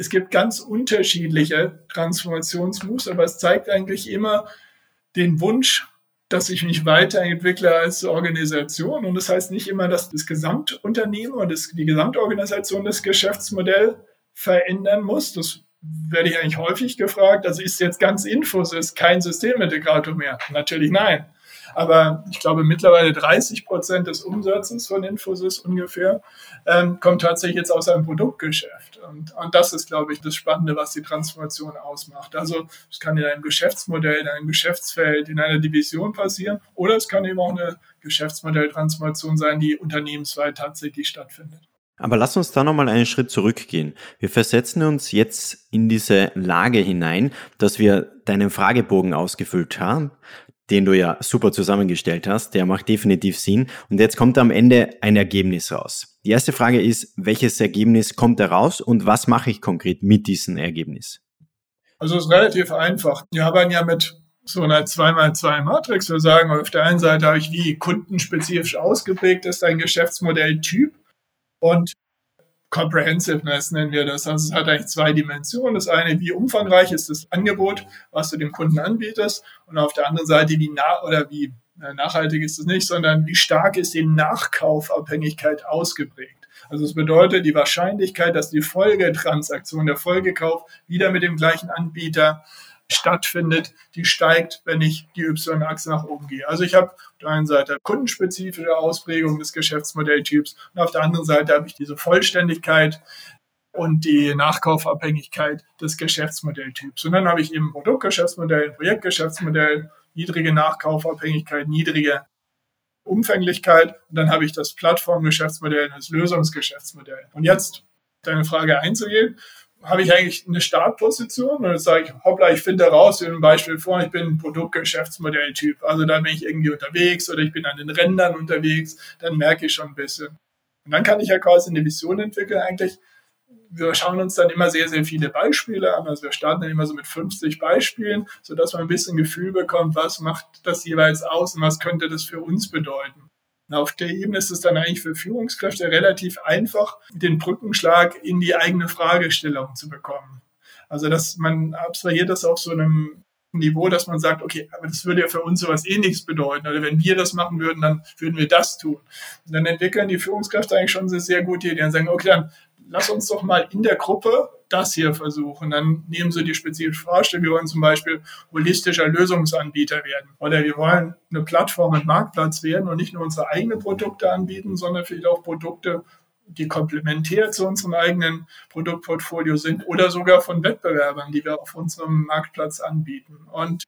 es gibt ganz unterschiedliche Transformationsmoves, aber es zeigt eigentlich immer den Wunsch, dass ich mich weiterentwickle als Organisation. Und das heißt nicht immer, dass das Gesamtunternehmen und das, die Gesamtorganisation das Geschäftsmodell verändern muss. Das werde ich eigentlich häufig gefragt. Also ist jetzt ganz Infos, ist kein Systemintegrator mehr? Natürlich nein. Aber ich glaube, mittlerweile 30 Prozent des Umsatzes von Infosys ungefähr ähm, kommt tatsächlich jetzt aus einem Produktgeschäft. Und, und das ist, glaube ich, das Spannende, was die Transformation ausmacht. Also es kann in einem Geschäftsmodell, in einem Geschäftsfeld, in einer Division passieren oder es kann eben auch eine Geschäftsmodelltransformation sein, die unternehmensweit tatsächlich stattfindet. Aber lass uns da nochmal einen Schritt zurückgehen. Wir versetzen uns jetzt in diese Lage hinein, dass wir deinen Fragebogen ausgefüllt haben den du ja super zusammengestellt hast, der macht definitiv Sinn. Und jetzt kommt am Ende ein Ergebnis raus. Die erste Frage ist, welches Ergebnis kommt da raus und was mache ich konkret mit diesem Ergebnis? Also es ist relativ einfach. Wir arbeiten ja mit so eine 2x2 Matrix. Wir sagen, auf der einen Seite habe ich, wie kundenspezifisch ausgeprägt ist ein Geschäftsmodelltyp und Comprehensiveness nennen wir das. Also es hat eigentlich zwei Dimensionen. Das eine, wie umfangreich ist das Angebot, was du dem Kunden anbietest und auf der anderen Seite, wie nah oder wie nachhaltig ist es nicht, sondern wie stark ist die Nachkaufabhängigkeit ausgeprägt. Also es bedeutet die Wahrscheinlichkeit, dass die Folgetransaktion, der Folgekauf wieder mit dem gleichen Anbieter stattfindet, die steigt, wenn ich die Y-Achse nach oben gehe. Also ich habe auf der einen Seite kundenspezifische Ausprägung des Geschäftsmodelltyps und auf der anderen Seite habe ich diese Vollständigkeit und die Nachkaufabhängigkeit des Geschäftsmodelltyps. Und dann habe ich eben Produktgeschäftsmodell, Projektgeschäftsmodell, niedrige Nachkaufabhängigkeit, niedrige Umfänglichkeit und dann habe ich das Plattformgeschäftsmodell und das Lösungsgeschäftsmodell. Und jetzt deine Frage einzugehen, habe ich eigentlich eine Startposition und jetzt sage ich, hoppla, ich finde raus, wie ein Beispiel vor, ich bin ein Produktgeschäftsmodelltyp. Also da bin ich irgendwie unterwegs oder ich bin an den Rändern unterwegs, dann merke ich schon ein bisschen. Und dann kann ich ja quasi eine Vision entwickeln, eigentlich. Wir schauen uns dann immer sehr, sehr viele Beispiele an. Also wir starten dann immer so mit 50 Beispielen, sodass man ein bisschen Gefühl bekommt, was macht das jeweils aus und was könnte das für uns bedeuten. Auf der Ebene ist es dann eigentlich für Führungskräfte relativ einfach, den Brückenschlag in die eigene Fragestellung zu bekommen. Also, dass man abstrahiert das auf so einem Niveau, dass man sagt, okay, aber das würde ja für uns sowas ähnliches bedeuten. Oder wenn wir das machen würden, dann würden wir das tun. Und dann entwickeln die Führungskräfte eigentlich schon eine sehr gute Idee und sagen, okay, dann lass uns doch mal in der Gruppe das hier versuchen. Dann nehmen Sie die spezifische Vorstellung, wir wollen zum Beispiel holistischer Lösungsanbieter werden oder wir wollen eine Plattform und Marktplatz werden und nicht nur unsere eigenen Produkte anbieten, sondern vielleicht auch Produkte, die komplementär zu unserem eigenen Produktportfolio sind oder sogar von Wettbewerbern, die wir auf unserem Marktplatz anbieten. Und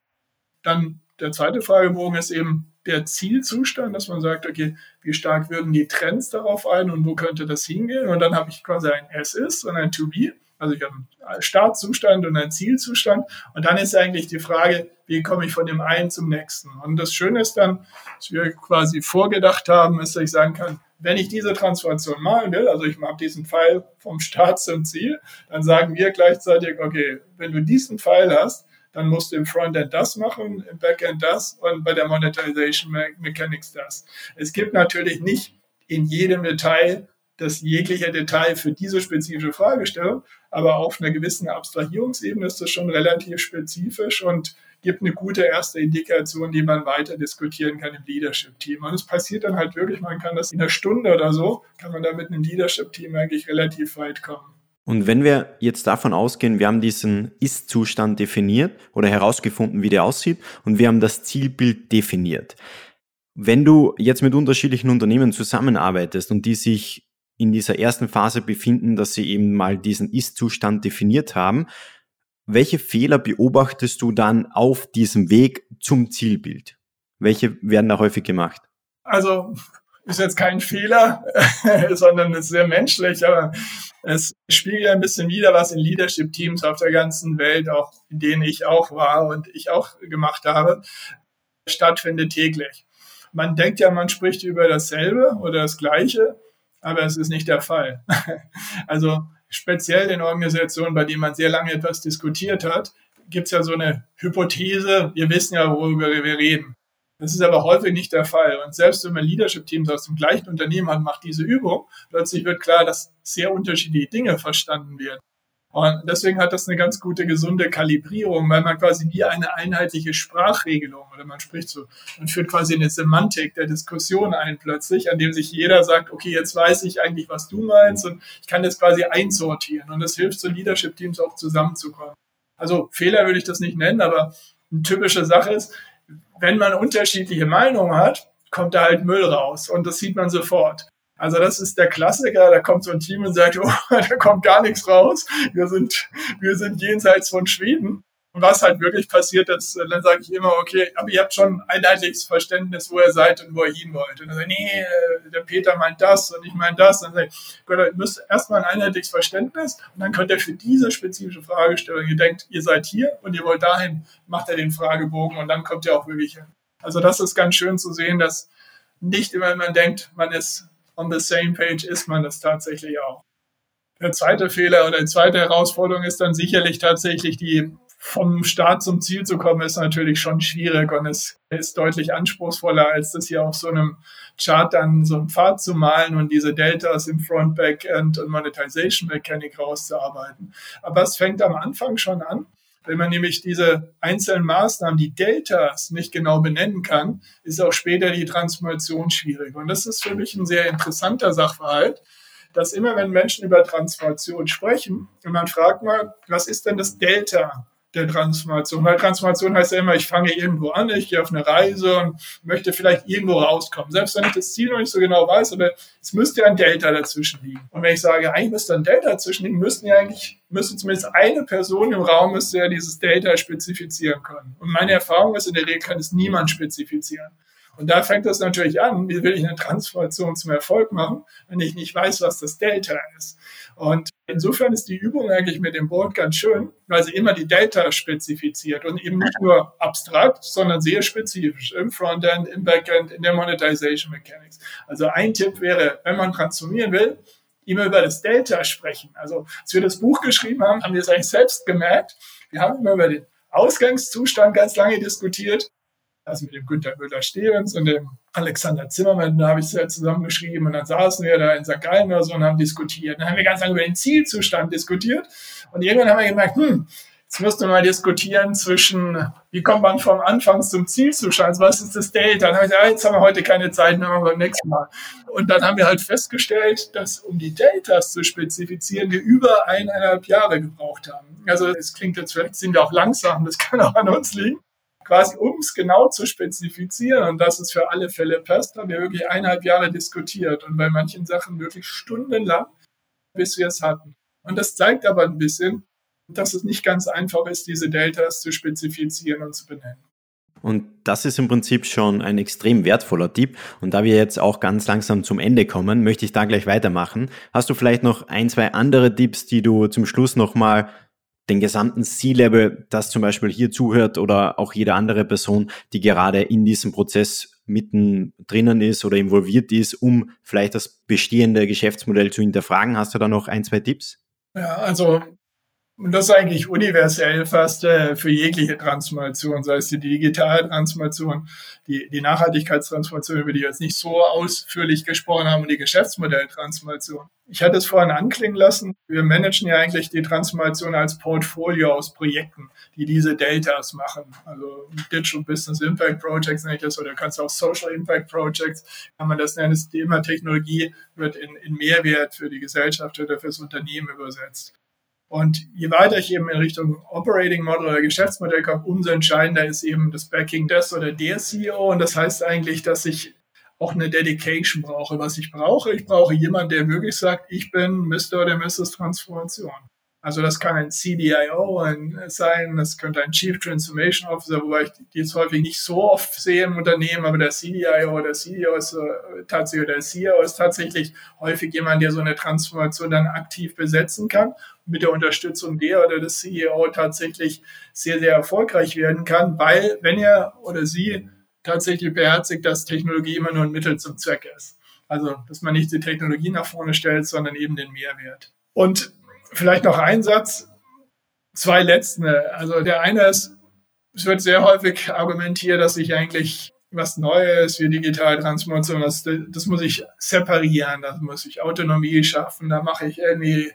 dann der zweite Fragebogen ist eben der Zielzustand, dass man sagt, okay, wie stark würden die Trends darauf ein und wo könnte das hingehen? Und dann habe ich quasi ein S-Ist und ein To-Be. Also ich habe einen Startzustand und einen Zielzustand. Und dann ist eigentlich die Frage, wie komme ich von dem einen zum nächsten? Und das Schöne ist dann, was wir quasi vorgedacht haben, ist, dass ich sagen kann, wenn ich diese Transformation malen will, also ich mache diesen Pfeil vom Start zum Ziel, dann sagen wir gleichzeitig, okay, wenn du diesen Pfeil hast, dann musst du im Frontend das machen, im Backend das und bei der Monetization Mechanics das. Es gibt natürlich nicht in jedem Detail das jegliche Detail für diese spezifische Fragestellung, aber auf einer gewissen Abstrahierungsebene ist das schon relativ spezifisch und gibt eine gute erste Indikation, die man weiter diskutieren kann im Leadership-Team. Und es passiert dann halt wirklich, man kann das in einer Stunde oder so, kann man da mit einem Leadership-Team eigentlich relativ weit kommen. Und wenn wir jetzt davon ausgehen, wir haben diesen Ist-Zustand definiert oder herausgefunden, wie der aussieht und wir haben das Zielbild definiert. Wenn du jetzt mit unterschiedlichen Unternehmen zusammenarbeitest und die sich in dieser ersten Phase befinden, dass sie eben mal diesen Ist-Zustand definiert haben. Welche Fehler beobachtest du dann auf diesem Weg zum Zielbild? Welche werden da häufig gemacht? Also ist jetzt kein Fehler, sondern ist sehr menschlich, aber es spiegelt ein bisschen wieder, was in Leadership-Teams auf der ganzen Welt, auch in denen ich auch war und ich auch gemacht habe, stattfindet täglich. Man denkt ja, man spricht über dasselbe oder das Gleiche, aber es ist nicht der Fall. also speziell in Organisationen, bei denen man sehr lange etwas diskutiert hat, gibt es ja so eine Hypothese, wir wissen ja, worüber wir reden. Das ist aber häufig nicht der Fall. Und selbst wenn man Leadership-Teams aus dem gleichen Unternehmen hat, macht diese Übung, plötzlich wird klar, dass sehr unterschiedliche Dinge verstanden werden. Und deswegen hat das eine ganz gute, gesunde Kalibrierung, weil man quasi nie eine einheitliche Sprachregelung oder man spricht so, man führt quasi eine Semantik der Diskussion ein plötzlich, an dem sich jeder sagt, okay, jetzt weiß ich eigentlich, was du meinst und ich kann das quasi einsortieren. Und das hilft so Leadership-Teams auch zusammenzukommen. Also Fehler würde ich das nicht nennen, aber eine typische Sache ist, wenn man unterschiedliche Meinungen hat, kommt da halt Müll raus und das sieht man sofort. Also das ist der Klassiker, da kommt so ein Team und sagt, oh, da kommt gar nichts raus. Wir sind, wir sind jenseits von Schweden. Und was halt wirklich passiert ist, dann sage ich immer, okay, aber ihr habt schon ein einheitliches Verständnis, wo ihr seid und wo ihr hin wollt. Und dann sage ich, nee, der Peter meint das und ich meine das. Dann sage ich, Gott, ihr müsst erstmal ein einheitliches Verständnis und dann könnt ihr für diese spezifische Fragestellung, ihr denkt, ihr seid hier und ihr wollt dahin, macht ihr den Fragebogen und dann kommt ihr auch wirklich hin. Also das ist ganz schön zu sehen, dass nicht immer man denkt, man ist on the same page ist man das tatsächlich auch. Der zweite Fehler oder die zweite Herausforderung ist dann sicherlich tatsächlich die vom Start zum Ziel zu kommen, ist natürlich schon schwierig und es ist deutlich anspruchsvoller, als das hier auf so einem Chart dann so einen Pfad zu malen und diese Deltas im Front, Backend und Monetization Mechanic rauszuarbeiten. Aber es fängt am Anfang schon an. Wenn man nämlich diese einzelnen Maßnahmen, die Deltas nicht genau benennen kann, ist auch später die Transformation schwierig. Und das ist für mich ein sehr interessanter Sachverhalt, dass immer wenn Menschen über Transformation sprechen und man fragt mal, was ist denn das Delta? Der Transformation. Weil Transformation heißt ja immer, ich fange irgendwo an, ich gehe auf eine Reise und möchte vielleicht irgendwo rauskommen. Selbst wenn ich das Ziel noch nicht so genau weiß, aber es müsste ein Delta dazwischen liegen. Und wenn ich sage, eigentlich müsste ein Delta dazwischen liegen, müssten ja eigentlich, müsste zumindest eine Person im Raum müsste ja dieses Delta spezifizieren können. Und meine Erfahrung ist, in der Regel kann es niemand spezifizieren. Und da fängt das natürlich an, wie will ich eine Transformation zum Erfolg machen, wenn ich nicht weiß, was das Delta ist. Und insofern ist die Übung eigentlich mit dem Board ganz schön, weil sie immer die Delta spezifiziert und eben nicht nur abstrakt, sondern sehr spezifisch im Frontend, im Backend, in der Monetization Mechanics. Also ein Tipp wäre, wenn man transformieren will, immer über das Delta sprechen. Also als wir das Buch geschrieben haben, haben wir es eigentlich selbst gemerkt. Wir haben immer über den Ausgangszustand ganz lange diskutiert also mit dem Günter Müller-Stevens und dem Alexander Zimmermann, da habe ich es ja zusammengeschrieben und dann saßen wir da in St. Gallen oder so und haben diskutiert. Dann haben wir ganz lange über den Zielzustand diskutiert und irgendwann haben wir gemerkt, hm, jetzt müssten wir mal diskutieren zwischen, wie kommt man vom Anfang zum Zielzustand, was ist das Delta? Dann habe ich gesagt, ah, jetzt haben wir heute keine Zeit, machen wir beim nächsten Mal. Und dann haben wir halt festgestellt, dass um die Deltas zu spezifizieren, wir über eineinhalb Jahre gebraucht haben. Also es klingt jetzt, vielleicht sind wir auch langsam, das kann auch an uns liegen quasi um es genau zu spezifizieren und dass es für alle Fälle passt, haben wir wirklich eineinhalb Jahre diskutiert und bei manchen Sachen wirklich stundenlang, bis wir es hatten. Und das zeigt aber ein bisschen, dass es nicht ganz einfach ist, diese Deltas zu spezifizieren und zu benennen. Und das ist im Prinzip schon ein extrem wertvoller Tipp. Und da wir jetzt auch ganz langsam zum Ende kommen, möchte ich da gleich weitermachen. Hast du vielleicht noch ein, zwei andere Tipps, die du zum Schluss nochmal den gesamten C-Level, das zum Beispiel hier zuhört oder auch jede andere Person, die gerade in diesem Prozess mitten drinnen ist oder involviert ist, um vielleicht das bestehende Geschäftsmodell zu hinterfragen. Hast du da noch ein, zwei Tipps? Ja, also und das ist eigentlich universell fast äh, für jegliche Transformation, sei es die digitale Transformation, die, die Nachhaltigkeitstransformation, über die wir jetzt nicht so ausführlich gesprochen haben, und die Geschäftsmodelltransformation. Ich hatte es vorhin anklingen lassen. Wir managen ja eigentlich die Transformation als Portfolio aus Projekten, die diese Deltas machen. Also Digital Business Impact Projects nenne ich das, oder kannst auch Social Impact Projects, kann man das nennen. Das Thema Technologie wird in, in Mehrwert für die Gesellschaft oder fürs Unternehmen übersetzt. Und je weiter ich eben in Richtung Operating Model oder Geschäftsmodell komme, umso entscheidender ist eben das Backing des oder der CEO. Und das heißt eigentlich, dass ich auch eine Dedication brauche. Was ich brauche, ich brauche jemanden, der wirklich sagt, ich bin Mr. oder Mrs. Transformation. Also das kann ein CDIO sein, das könnte ein Chief Transformation Officer, wobei ich die jetzt häufig nicht so oft sehe im Unternehmen, aber der CDIO oder CDO ist äh, tatsächlich der CEO ist tatsächlich häufig jemand, der so eine Transformation dann aktiv besetzen kann mit der Unterstützung der oder des CEO tatsächlich sehr, sehr erfolgreich werden kann, weil wenn er oder sie tatsächlich beherzigt, dass Technologie immer nur ein Mittel zum Zweck ist. Also, dass man nicht die Technologie nach vorne stellt, sondern eben den Mehrwert. Und vielleicht noch ein Satz, zwei letzte. Also der eine ist, es wird sehr häufig argumentiert, dass ich eigentlich was Neues wie digitale Transformation, das, das muss ich separieren, da muss ich Autonomie schaffen, da mache ich irgendwie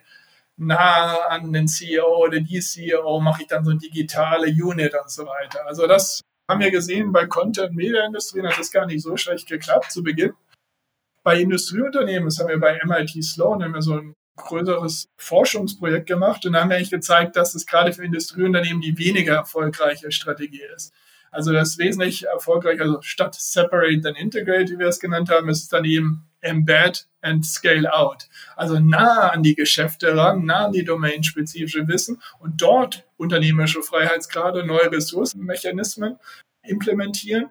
nah an den CEO oder die CEO, mache ich dann so eine digitale Unit und so weiter. Also das haben wir gesehen bei Content Media Industrien hat das gar nicht so schlecht geklappt zu Beginn. Bei Industrieunternehmen, das haben wir bei MIT Sloan, haben wir so ein größeres Forschungsprojekt gemacht und da haben wir eigentlich gezeigt, dass es gerade für Industrieunternehmen die weniger erfolgreiche Strategie ist. Also das ist wesentlich erfolgreicher, also statt Separate then Integrate, wie wir es genannt haben, ist es dann eben Embed and Scale Out. Also nah an die Geschäfte ran, nah an die domainspezifische Wissen und dort unternehmerische Freiheitsgrade, neue Ressourcenmechanismen implementieren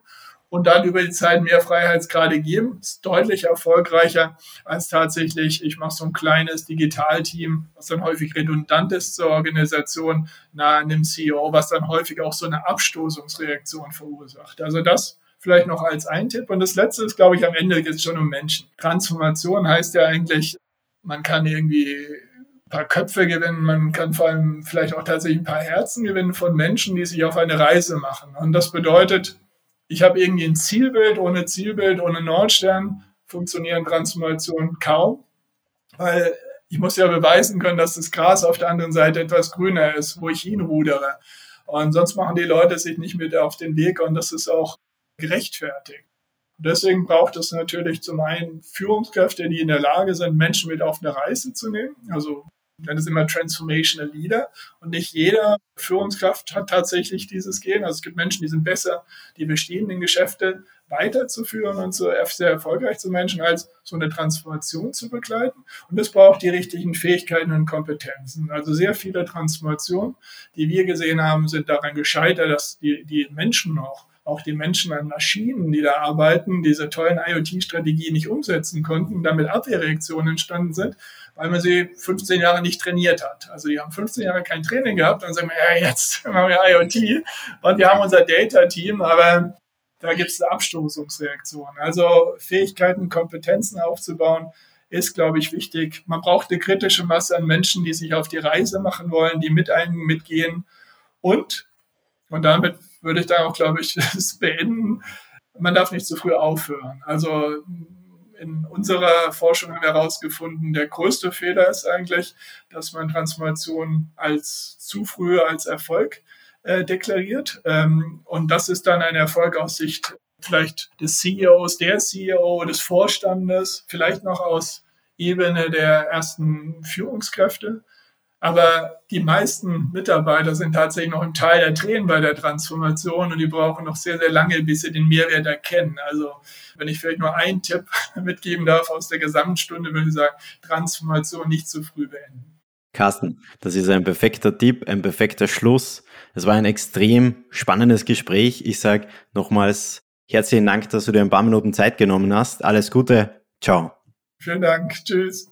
und dann über die Zeit mehr Freiheitsgrade geben, ist deutlich erfolgreicher als tatsächlich, ich mache so ein kleines Digitalteam, was dann häufig redundant ist zur Organisation, nahe an dem CEO, was dann häufig auch so eine Abstoßungsreaktion verursacht. Also das vielleicht noch als ein Tipp. Und das letzte ist, glaube ich, am Ende geht es schon um Menschen. Transformation heißt ja eigentlich, man kann irgendwie ein paar Köpfe gewinnen, man kann vor allem vielleicht auch tatsächlich ein paar Herzen gewinnen von Menschen, die sich auf eine Reise machen. Und das bedeutet, ich habe irgendwie ein Zielbild, ohne Zielbild, ohne Nordstern funktionieren Transformationen kaum, weil ich muss ja beweisen können, dass das Gras auf der anderen Seite etwas grüner ist, wo ich hinrudere. Und sonst machen die Leute sich nicht mit auf den Weg und das ist auch gerechtfertigt. Und deswegen braucht es natürlich zum einen Führungskräfte, die in der Lage sind, Menschen mit auf eine Reise zu nehmen. Also nenne es immer Transformational Leader. Und nicht jeder Führungskraft hat tatsächlich dieses Gen. Also es gibt Menschen, die sind besser, die bestehenden Geschäfte weiterzuführen und so sehr erfolgreich zu Menschen, als so eine Transformation zu begleiten. Und es braucht die richtigen Fähigkeiten und Kompetenzen. Also sehr viele Transformationen, die wir gesehen haben, sind daran gescheitert, dass die, die Menschen noch auch die Menschen an Maschinen, die da arbeiten, diese tollen IoT-Strategien nicht umsetzen konnten, damit Abwehrreaktionen entstanden sind, weil man sie 15 Jahre nicht trainiert hat. Also die haben 15 Jahre kein Training gehabt, dann sagen wir, ja, jetzt machen wir IoT und wir haben unser Data-Team, aber da gibt es eine Abstoßungsreaktion. Also Fähigkeiten, Kompetenzen aufzubauen, ist, glaube ich, wichtig. Man braucht eine kritische Masse an Menschen, die sich auf die Reise machen wollen, die mit einem mitgehen. Und, und damit würde ich dann auch, glaube ich, es beenden, man darf nicht zu früh aufhören. Also in unserer Forschung haben wir herausgefunden, der größte Fehler ist eigentlich, dass man Transformation als zu früh als Erfolg äh, deklariert. Ähm, und das ist dann ein Erfolg aus Sicht vielleicht des CEOs, der CEO, des Vorstandes, vielleicht noch aus Ebene der ersten Führungskräfte. Aber die meisten Mitarbeiter sind tatsächlich noch im Teil der Tränen bei der Transformation und die brauchen noch sehr, sehr lange, bis sie den Mehrwert erkennen. Also wenn ich vielleicht nur einen Tipp mitgeben darf aus der Gesamtstunde, würde ich sagen, Transformation nicht zu früh beenden. Carsten, das ist ein perfekter Tipp, ein perfekter Schluss. Es war ein extrem spannendes Gespräch. Ich sage nochmals herzlichen Dank, dass du dir ein paar Minuten Zeit genommen hast. Alles Gute. Ciao. Vielen Dank. Tschüss.